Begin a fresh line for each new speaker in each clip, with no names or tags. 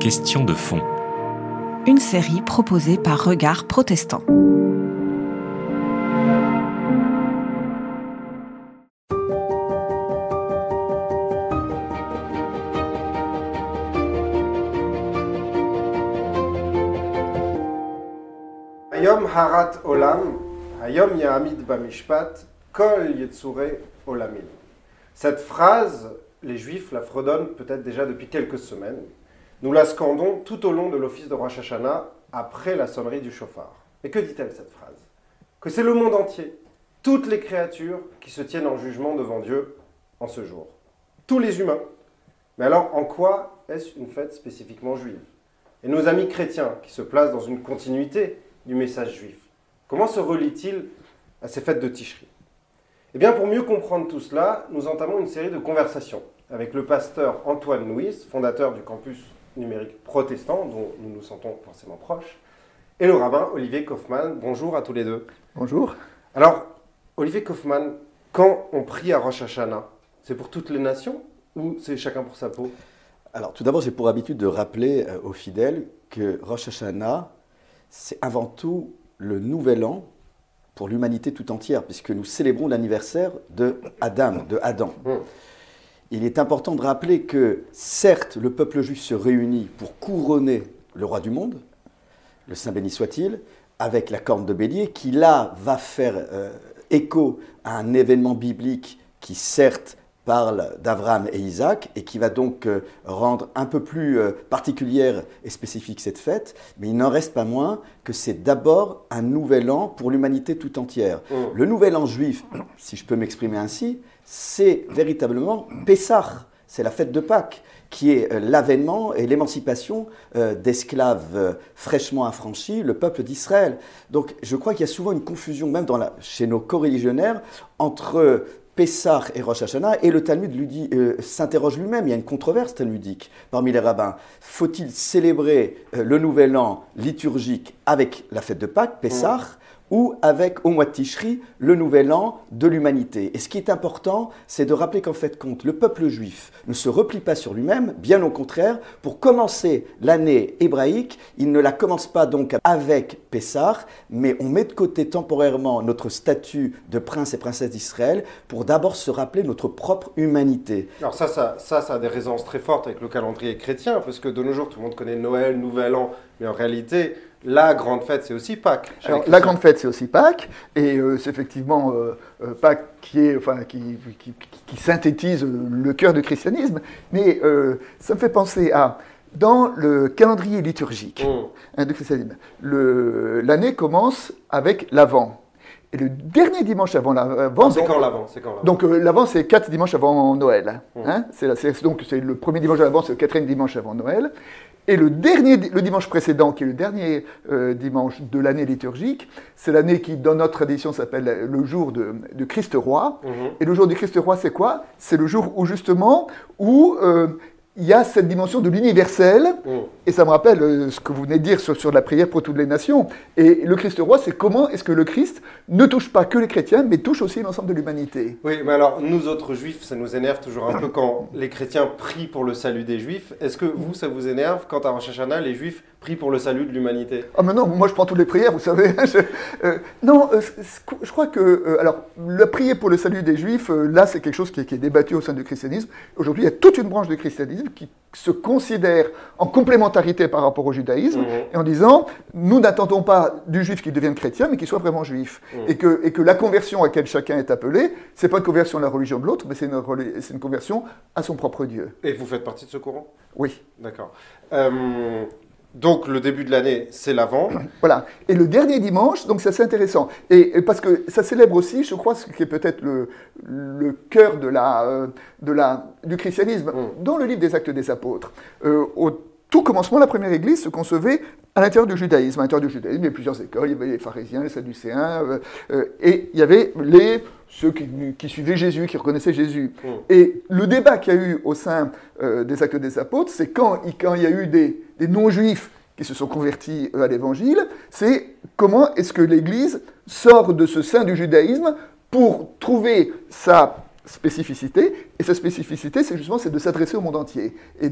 Question de fond.
Une série proposée par Regard Protestant.
Hayom harat olam, hayom ya'amid bamishpat, kol yetzure olamim. Cette phrase, les Juifs la fredonnent peut-être déjà depuis quelques semaines. Nous la scandons tout au long de l'office de Rosh Hashanah après la sonnerie du chauffard. Et que dit-elle cette phrase? Que c'est le monde entier, toutes les créatures qui se tiennent en jugement devant Dieu en ce jour. Tous les humains. Mais alors en quoi est-ce une fête spécifiquement juive? Et nos amis chrétiens qui se placent dans une continuité du message juif, comment se relie-t-il à ces fêtes de Tishri? Eh bien pour mieux comprendre tout cela, nous entamons une série de conversations avec le pasteur Antoine Louis, fondateur du campus numérique protestant, dont nous nous sentons forcément proches, et le rabbin Olivier Kaufmann. Bonjour à tous les deux.
Bonjour.
Alors, Olivier Kaufmann, quand on prie à Rosh Hashanah, c'est pour toutes les nations ou c'est chacun pour sa peau?
Alors, tout d'abord, j'ai pour habitude de rappeler euh, aux fidèles que Rosh Hashanah, c'est avant tout le nouvel an pour l'humanité tout entière, puisque nous célébrons l'anniversaire de Adam, de Adam.
Mmh.
Il est important de rappeler que, certes, le peuple juif se réunit pour couronner le roi du monde, le Saint béni soit-il, avec la corne de bélier, qui là va faire euh, écho à un événement biblique qui, certes, parle d'Abraham et Isaac et qui va donc euh, rendre un peu plus euh, particulière et spécifique cette fête, mais il n'en reste pas moins que c'est d'abord un nouvel an pour l'humanité tout entière.
Mmh.
Le nouvel an juif, si je peux m'exprimer ainsi, c'est véritablement Pessah, c'est la fête de Pâques, qui est euh, l'avènement et l'émancipation d'esclaves fraîchement affranchis, le peuple d'Israël. Donc je crois qu'il y a souvent une confusion, même dans la- chez nos coreligionnaires, entre Pessah et Rosh Hashanah, et le Talmud lui euh, s'interroge lui-même, il y a une controverse talmudique parmi les rabbins. Faut-il célébrer euh, le nouvel an liturgique avec la fête de Pâques, Pessah, ou avec au mois de Tishri, le nouvel an de l'humanité. Et ce qui est important, c'est de rappeler qu'en fait compte, le peuple juif ne se replie pas sur lui-même, bien au contraire, pour commencer l'année hébraïque, il ne la commence pas donc avec Pessah, mais on met de côté temporairement notre statut de prince et princesse d'Israël pour d'abord se rappeler notre propre humanité.
Alors ça ça, ça, ça a des résonances très fortes avec le calendrier chrétien, parce que de nos jours, tout le monde connaît Noël, Nouvel An, mais en réalité, la grande fête, c'est aussi Pâques.
Alors, la grande fête, c'est aussi Pâques, et euh, c'est effectivement euh, euh, Pâques qui, est, enfin, qui, qui- qui- qui synthétise le cœur du christianisme, mais euh, ça me fait penser à, dans le calendrier liturgique
Mmh.
hein, du christianisme, l'année commence avec l'Avent. Et le dernier dimanche avant l'Avent,
Non, C'est
donc-
quand l'avant
donc euh, l'Avent, c'est quatre dimanches avant Noël.
Mmh.
Hein c'est donc c'est le premier dimanche de l'Avent, c'est le quatrième dimanche avant Noël. Et le, dernier, di- le dimanche précédent, qui est le dernier euh, dimanche de l'année liturgique, c'est l'année qui, dans notre tradition, s'appelle le jour de, de Christ roi.
Mhm.
Et le jour du Christ roi, c'est quoi? C'est le jour où justement, où euh, il y a cette dimension de l'universel.
Mmh.
Et ça me rappelle euh, ce que vous venez de dire sur, sur la prière pour toutes les nations. Et le Christ roi, c'est comment est-ce que le Christ ne touche pas que les chrétiens, mais touche aussi l'ensemble de l'humanité?
Oui, mais alors, nous autres juifs, ça nous énerve toujours un peu quand les chrétiens prient pour le salut des juifs. Est-ce que vous, ça vous énerve quand à Rosh Hashanah, les juifs prient pour le salut de l'humanité?
Ah mais non, moi je prends toutes les prières, vous savez. Je- euh, non, euh, je crois que, euh, alors, la prière pour le salut des Juifs, là c'est quelque chose qui est, qui est débattu au sein du christianisme. Aujourd'hui, il y a toute une branche du christianisme qui se considère en complémentarité par rapport au judaïsme,
Mhm.
et en disant, nous n'attendons pas du juif qui devienne chrétien, mais qu'il soit vraiment juif. Et, que, et que la conversion à laquelle chacun est appelé, c'est pas une conversion à la religion de l'autre, mais c'est une, une conversion à son propre Dieu.
Et vous faites partie de ce courant?
Oui.
D'accord. Euh, donc, le début de l'année, c'est l'avant.
Voilà. Et le dernier dimanche, donc ça c'est intéressant. Et, et parce que ça célèbre aussi, je crois, ce qui est peut-être le, le cœur de la, euh, de la, du christianisme.
Mm.
Dans le livre des Actes des Apôtres, euh, au tout commencement, la première église se concevait à l'intérieur du judaïsme. À l'intérieur du judaïsme, il y avait plusieurs écoles. Il y avait les pharisiens, les sadducéens, euh, et il y avait les, ceux qui, qui suivaient Jésus, qui reconnaissaient Jésus.
Mm.
Et le débat qu'il y a eu au sein des Actes des Apôtres, c'est quand, quand il y a eu des, des non-juifs qui se sont convertis euh, à l'évangile, c'est comment est-ce que l'Église sort de ce sein du judaïsme pour trouver sa, spécificité, et sa spécificité, c'est justement c'est de s'adresser au monde entier. Et,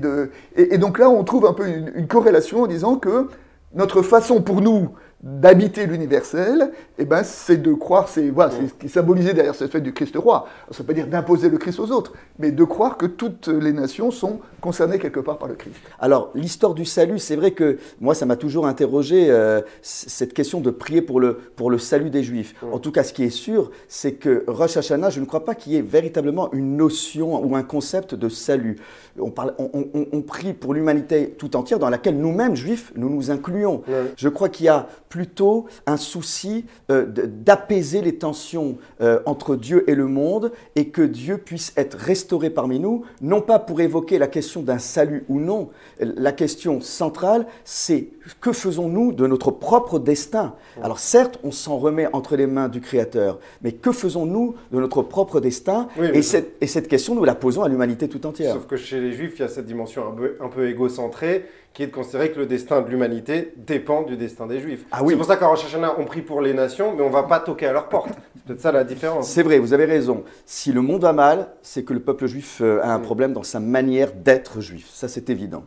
donc là, on trouve un peu une corrélation en disant que notre façon pour nous d'habiter l'universel, eh ben, c'est de croire, c'est voilà, c'est ce qui est symbolisé derrière cette fête du Christ roi. Ça ne veut pas dire d'imposer le Christ aux autres, mais de croire que toutes les nations sont concernées quelque part par le Christ.
Alors, l'histoire du salut, c'est vrai que moi, ça m'a toujours interrogé euh, cette question de prier pour le, pour le salut des Juifs. En tout cas, ce qui est sûr, c'est que Rosh Hashanah, je ne crois pas qu'il y ait véritablement une notion ou un concept de salut. On, parle, on, on- on prie pour l'humanité tout entière dans laquelle nous-mêmes, Juifs, nous nous incluons. Je crois qu'il y a plutôt un souci euh, d'apaiser les tensions euh, entre Dieu et le monde et que Dieu puisse être restauré parmi nous, non pas pour évoquer la question d'un salut ou non. La question centrale, c'est que faisons-nous de notre propre destin? Alors certes, on s'en remet entre les mains du Créateur, mais que faisons-nous de notre propre destin?
Oui,
et, cette, et cette question, nous la posons à l'humanité tout entière.
Sauf que chez les Juifs, il y a cette dimension un peu, un peu égocentrée qui est de considérer que le destin de l'humanité dépend du destin des Juifs.
Ah oui.
C'est pour ça qu'en Rosh Hashanah, on prie pour les nations, mais on va pas toquer à leur porte. C'est peut-être ça la différence.
C'est vrai, vous avez raison. Si le monde va mal, c'est que le peuple juif euh, a un
Mm.
problème dans sa manière d'être juif. Ça, c'est évident.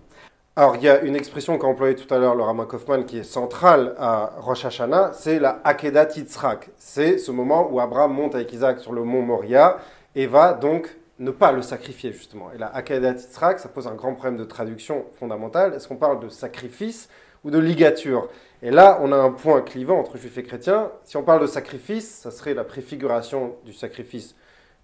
Alors, il y a une expression qu'a employée tout à l'heure le Kaufman qui est centrale à Rosh Hashanah, c'est la Akedat Yitzhak. C'est ce moment où Abraham monte avec Isaac sur le mont Moria et va donc ne pas le sacrifier, justement. Et la Akedat Yitzhak, ça pose un grand problème de traduction fondamentale. Est-ce qu'on parle de sacrifice ou de ligature Et là, on a un point clivant entre juifs et chrétiens. Si on parle de sacrifice, ça serait la préfiguration du sacrifice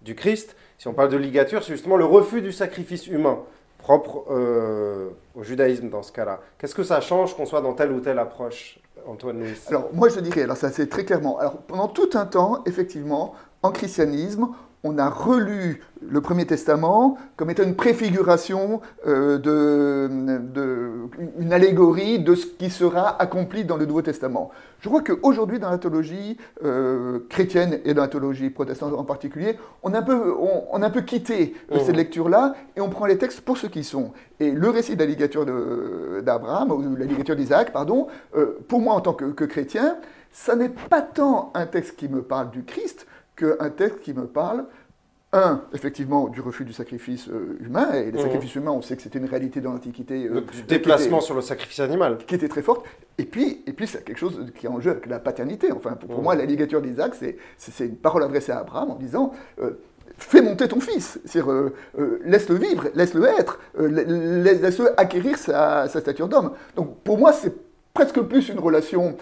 du Christ. Si on parle de ligature, c'est justement le refus du sacrifice humain propre euh, au judaïsme dans ce cas-là. Qu'est-ce que ça change qu'on soit dans telle ou telle approche, Antoine
Alors moi je dirais, alors ça c'est très clairement, alors pendant tout un temps, effectivement, en christianisme, on a relu le Premier Testament comme étant une préfiguration, euh, de, de- une allégorie de ce qui sera accompli dans le Nouveau Testament. Je crois qu'aujourd'hui, dans la théologie euh, chrétienne et dans la théologie protestante en particulier, on a un peu, on, on a un peu quitté euh,
Mhm.
cette lecture-là et on prend les textes pour ce qu'ils sont. Et le récit de la ligature d'Abraham, ou la ligature d'Isaac, pardon, euh, pour moi en tant que, que chrétien, ça n'est pas tant un texte qui me parle du Christ qu'un texte qui me parle, un, effectivement, du refus du sacrifice euh, humain. Et les
Mhm.
sacrifices humains, on sait que c'était une réalité dans l'Antiquité. euh,
du déplacement
était-
sur le sacrifice animal.
qui était très forte. Et puis, et puis c'est quelque chose qui est en jeu avec la paternité. Enfin, pour, pour
Mhm.
moi, la ligature d'Isaac, c'est, une parole adressée à Abraham en disant euh, Fais monter ton fils, laisse-le vivre, laisse-le être, la- la- laisse-le acquérir sa, sa stature d'homme. Donc pour moi, c'est presque plus une relation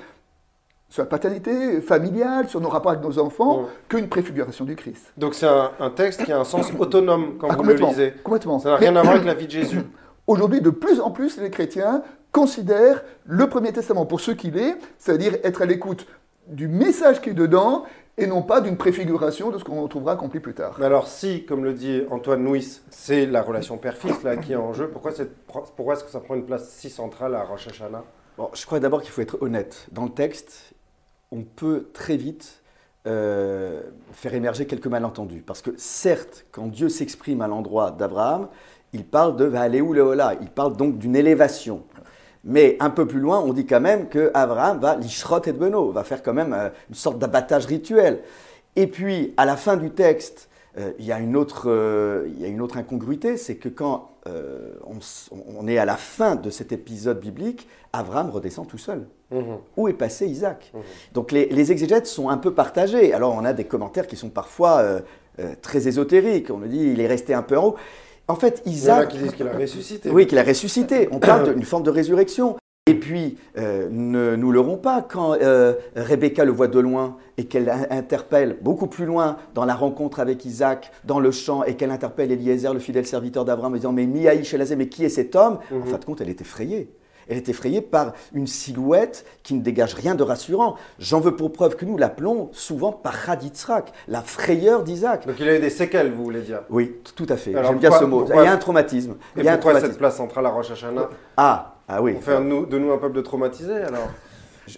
sur la paternité familiale, sur nos rapports avec nos enfants,
Mhm.
qu'une préfiguration du Christ.
Donc c'est un, un texte qui a un sens autonome quand
Ah,
vous le lisez.
complètement.
Ça n'a rien à voir avec la vie de Jésus.
Aujourd'hui, de plus en plus, les chrétiens considèrent le Premier Testament pour ce qu'il est, c'est-à-dire être à l'écoute du message qui est dedans et non pas d'une préfiguration de ce qu'on trouvera accompli plus tard.
Mais alors si, comme le dit Antoine Nuis, c'est la relation père-fils là qui est en jeu, pourquoi, c'est- pourquoi est-ce que ça prend une place si centrale à Rosh Hashanah?
Bon, je crois d'abord qu'il faut être honnête. Dans le texte, on peut très vite euh, faire émerger quelques malentendus. Parce que certes, quand Dieu s'exprime à l'endroit d'Abraham, il parle de Valéou Leola, il parle donc d'une élévation. Mais un peu plus loin, on dit quand même que Abraham va l'ishrot et beno, va faire quand même euh, une sorte d'abattage rituel. Et puis, à la fin du texte, il, y a une autre, euh, il y a une autre incongruité, c'est que quand euh, on, est à la fin de cet épisode biblique, Abraham redescend tout seul.
Mhm.
Où est passé Isaac?
Mhm.
Donc les, les exégètes sont un peu partagés. Alors on a des commentaires qui sont parfois euh, euh, très ésotériques. On nous dit il est resté un peu en haut. En fait,
Il y en a
Isaac,
qui disent qu'il a ressuscité.
oui, qu'il a ressuscité. On parle d'une forme de résurrection. Et puis, euh, ne nous leurrons pas, quand euh, Rebecca le voit de loin et qu'elle in- interpelle beaucoup plus loin dans la rencontre avec Isaac, dans le champ, et qu'elle interpelle Eliezer, le fidèle serviteur d'Abraham, en disant Mais Miaï Shelazé, mais qui est cet homme? En
Mhm.
fin de compte, elle est effrayée. Elle est effrayée par une silhouette qui ne dégage rien de rassurant. J'en veux pour preuve que nous l'appelons souvent par Haditzrak, la frayeur d'Isaac.
Donc il a eu des séquelles, vous voulez dire?
Oui, tout à fait. J'aime bien ce mot.
pourquoi-
Il y a un traumatisme.
Et
Il y a un
pourquoi cette place centrale à Rosh Hashanah
Ah, ah oui.
Un- nous- de nous un peuple de traumatisés alors?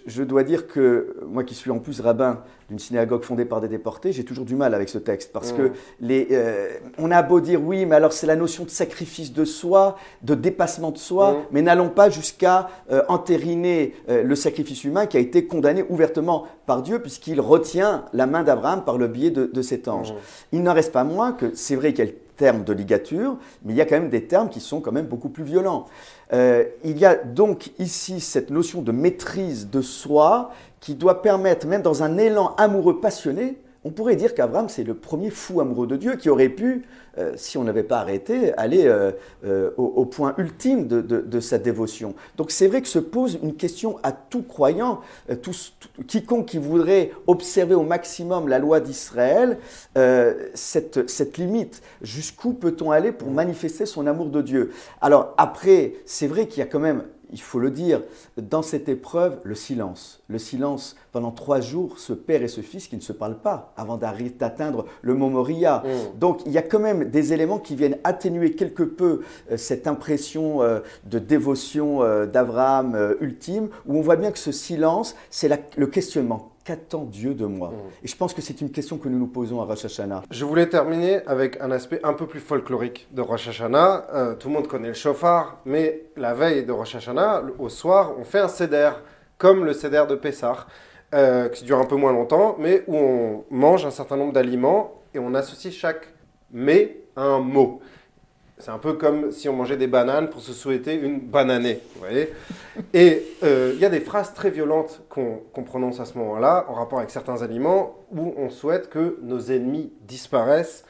Je dois dire que moi qui suis en plus rabbin d'une synagogue fondée par des déportés, j'ai toujours du mal avec ce texte parce que les, euh, on a beau dire oui, mais alors c'est la notion de sacrifice de soi, de dépassement de soi, mais n'allons pas jusqu'à euh, entériner euh, le sacrifice humain qui a été condamné ouvertement par Dieu puisqu'il retient la main d'Abraham par le biais de, cet ange. Il n'en reste pas moins que c'est vrai qu'il y a le terme de ligature, mais il y a quand même des termes qui sont quand même beaucoup plus violents. il y a donc ici cette notion de maîtrise de soi qui doit permettre, même dans un élan amoureux passionné, on pourrait dire qu'Abraham, c'est le premier fou amoureux de Dieu qui aurait pu, euh, si on n'avait pas arrêté, aller euh, euh, au, point ultime de, sa dévotion. Donc c'est vrai que se pose une question à tout croyant, quiconque qui voudrait observer au maximum la loi d'Israël, cette, cette limite. Jusqu'où peut-on aller pour manifester son amour de Dieu? Alors après, c'est vrai qu'il y a quand même il faut le dire, dans cette épreuve, le silence. Le silence pendant trois jours, ce père et ce fils qui ne se parlent pas avant d'atteindre le mot Moria. Mm. Donc il y a quand même des éléments qui viennent atténuer quelque peu euh, cette impression euh, de dévotion euh, d'Abraham ultime, où on voit bien que ce silence, c'est le questionnement qu'attend Dieu de moi mm. Et je pense que c'est une question que nous nous posons à Rosh Hashanah.
Je voulais terminer avec un aspect un peu plus folklorique de Rosh Hashanah. Euh, tout le monde connaît le chauffard, mais la veille de Rosh Hashanah, au soir, on fait un seder, comme le seder de Pessah, euh, qui dure un peu moins longtemps, mais où on mange un certain nombre d'aliments et on associe chaque mets à un mot. C'est un peu comme si on mangeait des bananes pour se souhaiter une bananée. Vous voyez Et euh, il y a des phrases très violentes qu'on prononce à ce moment-là, en rapport avec certains aliments, où on souhaite que nos ennemis disparaissent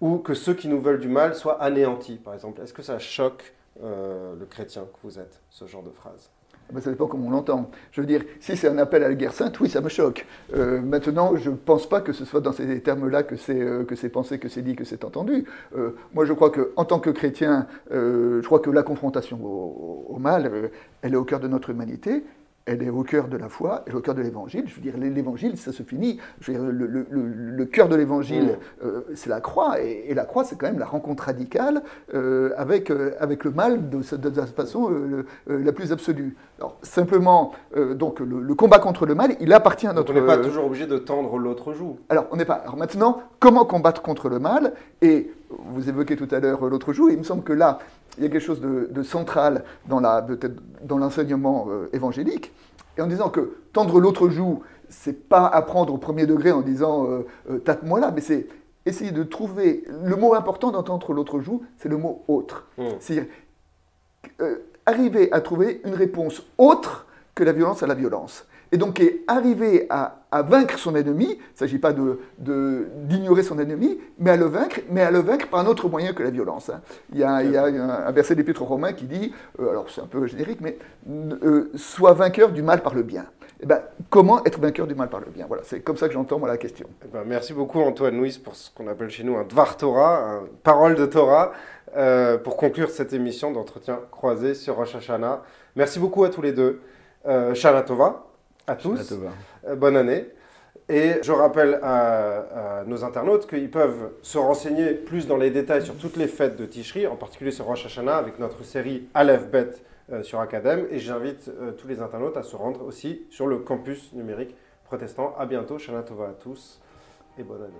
ou que ceux qui nous veulent du mal soient anéantis, par exemple. Est-ce que ça choque euh, le chrétien que vous êtes, ce genre de phrase
ben, ça dépend comment on l'entend. Je veux dire, si c'est un appel à la guerre sainte, oui, ça me choque. Euh, maintenant, je ne pense pas que ce soit dans ces termes-là que c'est euh, que pensé, que c'est dit, que c'est entendu. Moi, je crois qu'en tant que chrétien, je crois que la confrontation au mal, elle est au cœur de notre humanité elle est au cœur de la foi, elle est au cœur de l'évangile. Je veux dire, l'évangile, ça se finit. Je veux dire, le, cœur de l'évangile, mm. euh, c'est la croix, et, la croix, c'est quand même la rencontre radicale euh, avec, euh, avec le mal de, de, la façon la plus absolue. Alors, simplement, donc, le, combat contre le mal, il appartient à notre.
on n'est pas toujours obligé de tendre l'autre joue.
Alors, on n'est pas. Alors maintenant, comment combattre contre le mal? Et vous évoquez tout à l'heure l'autre joue, et il me semble que là, il y a quelque chose de, central dans, dans l'enseignement euh, évangélique, et en disant que tendre l'autre joue, c'est pas apprendre au premier degré en disant euh, euh, tape-moi là, mais c'est essayer de trouver le mot important d'entendre l'autre joue, c'est le mot autre. Mmh. C'est-à-dire arriver à trouver une réponse autre que la violence à la violence et donc arriver à, vaincre son ennemi, il ne s'agit pas d'ignorer de, son ennemi, mais à le vaincre, mais à le vaincre par un autre moyen que la violence. Hein. Il, y a, un, verset d'Épître aux Romains qui dit, euh, alors c'est un peu générique, mais euh, sois vainqueur du mal par le bien. Eh ben, comment être vainqueur du mal par le bien? Voilà, c'est comme ça que j'entends moi la question.
Eh ben, merci beaucoup Antoine Louis pour ce qu'on appelle chez nous un Dvar Torah, une parole de Torah, euh, pour conclure cette émission d'entretien croisé sur Rosh Hashanah. Merci beaucoup à tous les deux. Shana Tova à tous. Euh, bonne année. Et je rappelle à, nos internautes qu'ils peuvent se renseigner plus dans les détails sur toutes les fêtes de Tishri, en particulier sur Rosh Hashanah, avec notre série Aleph Bet euh, sur Academ. Et j'invite euh, tous les internautes à se rendre aussi sur le campus numérique protestant. À bientôt, Shana Tova à tous et bonne année.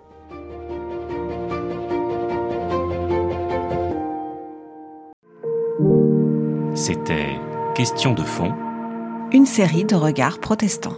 C'était Question de fond une série de regards protestants.